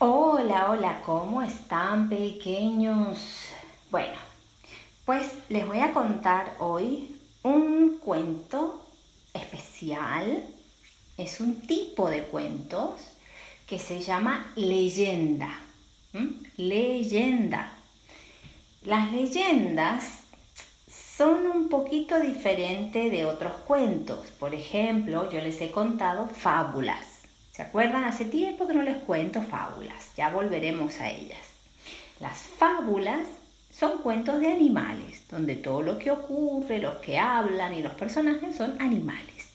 Hola, hola, ¿cómo están pequeños? Bueno, pues les voy a contar hoy un cuento especial. Es un tipo de cuentos que se llama leyenda. Leyenda. Las leyendas son un poquito diferentes de otros cuentos. Por ejemplo, yo les he contado fábulas. ¿Se acuerdan? Hace tiempo que no les cuento fábulas, ya volveremos a ellas. Las fábulas son cuentos de animales, donde todo lo que ocurre, los que hablan y los personajes son animales.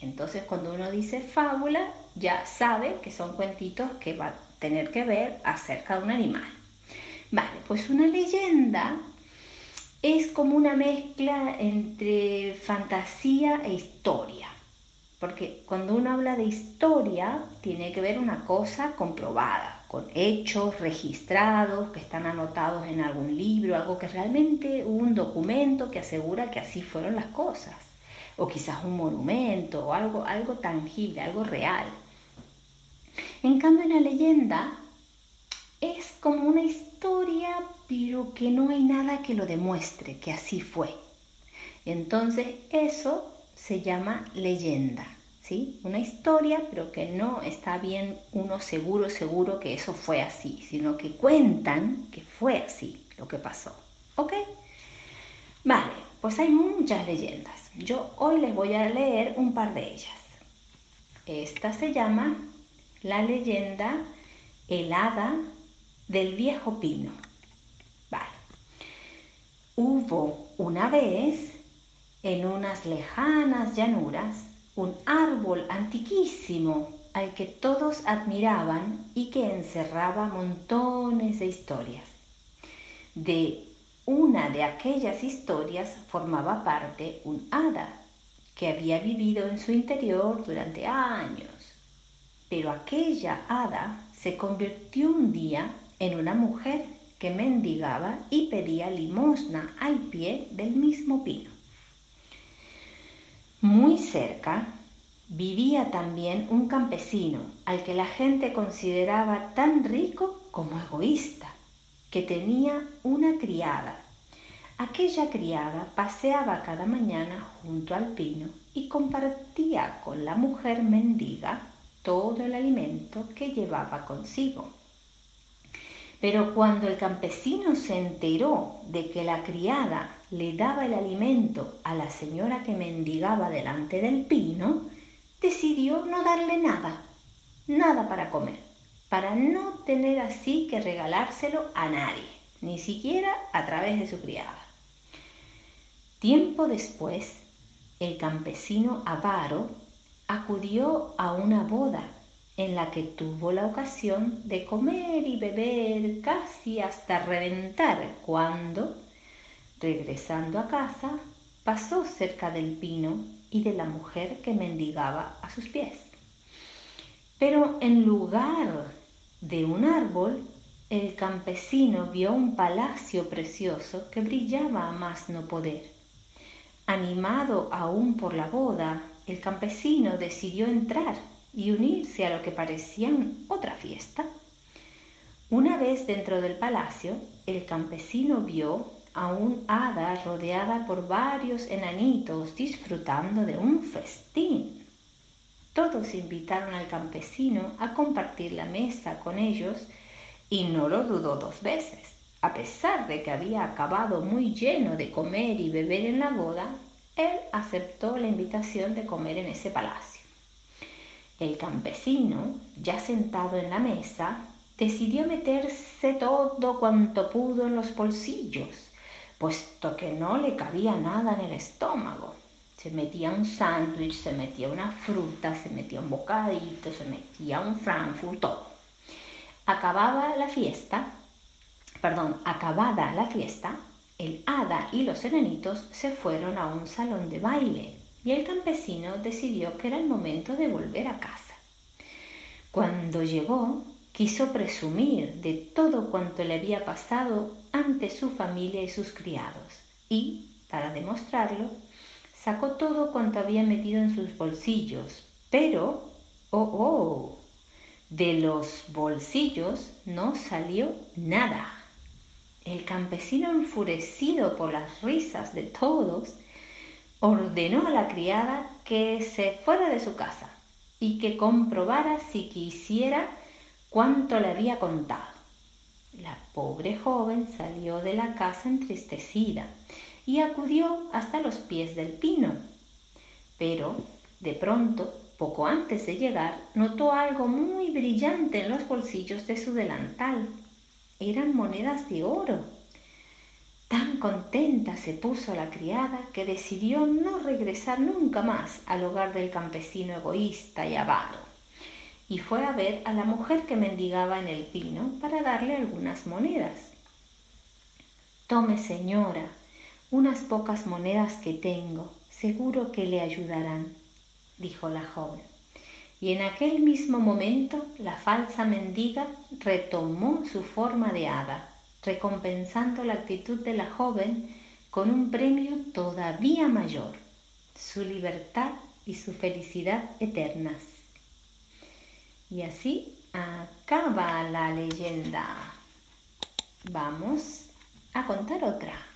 Entonces cuando uno dice fábula, ya sabe que son cuentitos que va a tener que ver acerca de un animal. Vale, pues una leyenda es como una mezcla entre fantasía e historia. Porque cuando uno habla de historia, tiene que ver una cosa comprobada, con hechos registrados que están anotados en algún libro, algo que realmente un documento que asegura que así fueron las cosas. O quizás un monumento o algo, algo tangible, algo real. En cambio, una leyenda es como una historia, pero que no hay nada que lo demuestre que así fue. Entonces, eso se llama leyenda, ¿sí? Una historia, pero que no está bien uno seguro, seguro que eso fue así, sino que cuentan que fue así lo que pasó, ¿ok? Vale, pues hay muchas leyendas. Yo hoy les voy a leer un par de ellas. Esta se llama la leyenda El hada del viejo pino. Vale. Hubo una vez en unas lejanas llanuras un árbol antiquísimo al que todos admiraban y que encerraba montones de historias. De una de aquellas historias formaba parte un hada que había vivido en su interior durante años. Pero aquella hada se convirtió un día en una mujer que mendigaba y pedía limosna al pie del mismo pino. Cerca vivía también un campesino al que la gente consideraba tan rico como egoísta, que tenía una criada. Aquella criada paseaba cada mañana junto al pino y compartía con la mujer mendiga todo el alimento que llevaba consigo. Pero cuando el campesino se enteró de que la criada le daba el alimento a la señora que mendigaba delante del pino, decidió no darle nada, nada para comer, para no tener así que regalárselo a nadie, ni siquiera a través de su criada. Tiempo después, el campesino avaro acudió a una boda en la que tuvo la ocasión de comer y beber casi hasta reventar cuando, regresando a casa, pasó cerca del pino y de la mujer que mendigaba a sus pies. Pero en lugar de un árbol, el campesino vio un palacio precioso que brillaba a más no poder. Animado aún por la boda, el campesino decidió entrar y unirse a lo que parecía otra fiesta. Una vez dentro del palacio, el campesino vio a un hada rodeada por varios enanitos disfrutando de un festín. Todos invitaron al campesino a compartir la mesa con ellos y no lo dudó dos veces. A pesar de que había acabado muy lleno de comer y beber en la boda, él aceptó la invitación de comer en ese palacio. El campesino, ya sentado en la mesa, decidió meterse todo cuanto pudo en los bolsillos, puesto que no le cabía nada en el estómago. Se metía un sándwich, se metía una fruta, se metía un bocadito, se metía un frankfurt, todo. Acababa la fiesta, perdón, acabada la fiesta, el hada y los enanitos se fueron a un salón de baile y el campesino decidió que era el momento de volver a casa. Cuando llegó, quiso presumir de todo cuanto le había pasado ante su familia y sus criados, y, para demostrarlo, sacó todo cuanto había metido en sus bolsillos, pero, oh, oh, De los bolsillos no salió nada. El campesino, enfurecido por las risas de todos, ordenó a la criada que se fuera de su casa y que comprobara si quisiera cuánto le había contado. La pobre joven salió de la casa entristecida y acudió hasta los pies del pino. Pero, de pronto, poco antes de llegar, notó algo muy brillante en los bolsillos de su delantal. Eran monedas de oro. Tan contenta se puso la criada que decidió no regresar nunca más al hogar del campesino egoísta y avaro y fue a ver a la mujer que mendigaba en el pino para darle algunas monedas. Tome, señora, unas pocas monedas que tengo, seguro que le ayudarán, dijo la joven. Y en aquel mismo momento la falsa mendiga retomó su forma de hada, recompensando la actitud de la joven con un premio todavía mayor, su libertad y su felicidad eternas. Y así acaba la leyenda. Vamos a contar otra.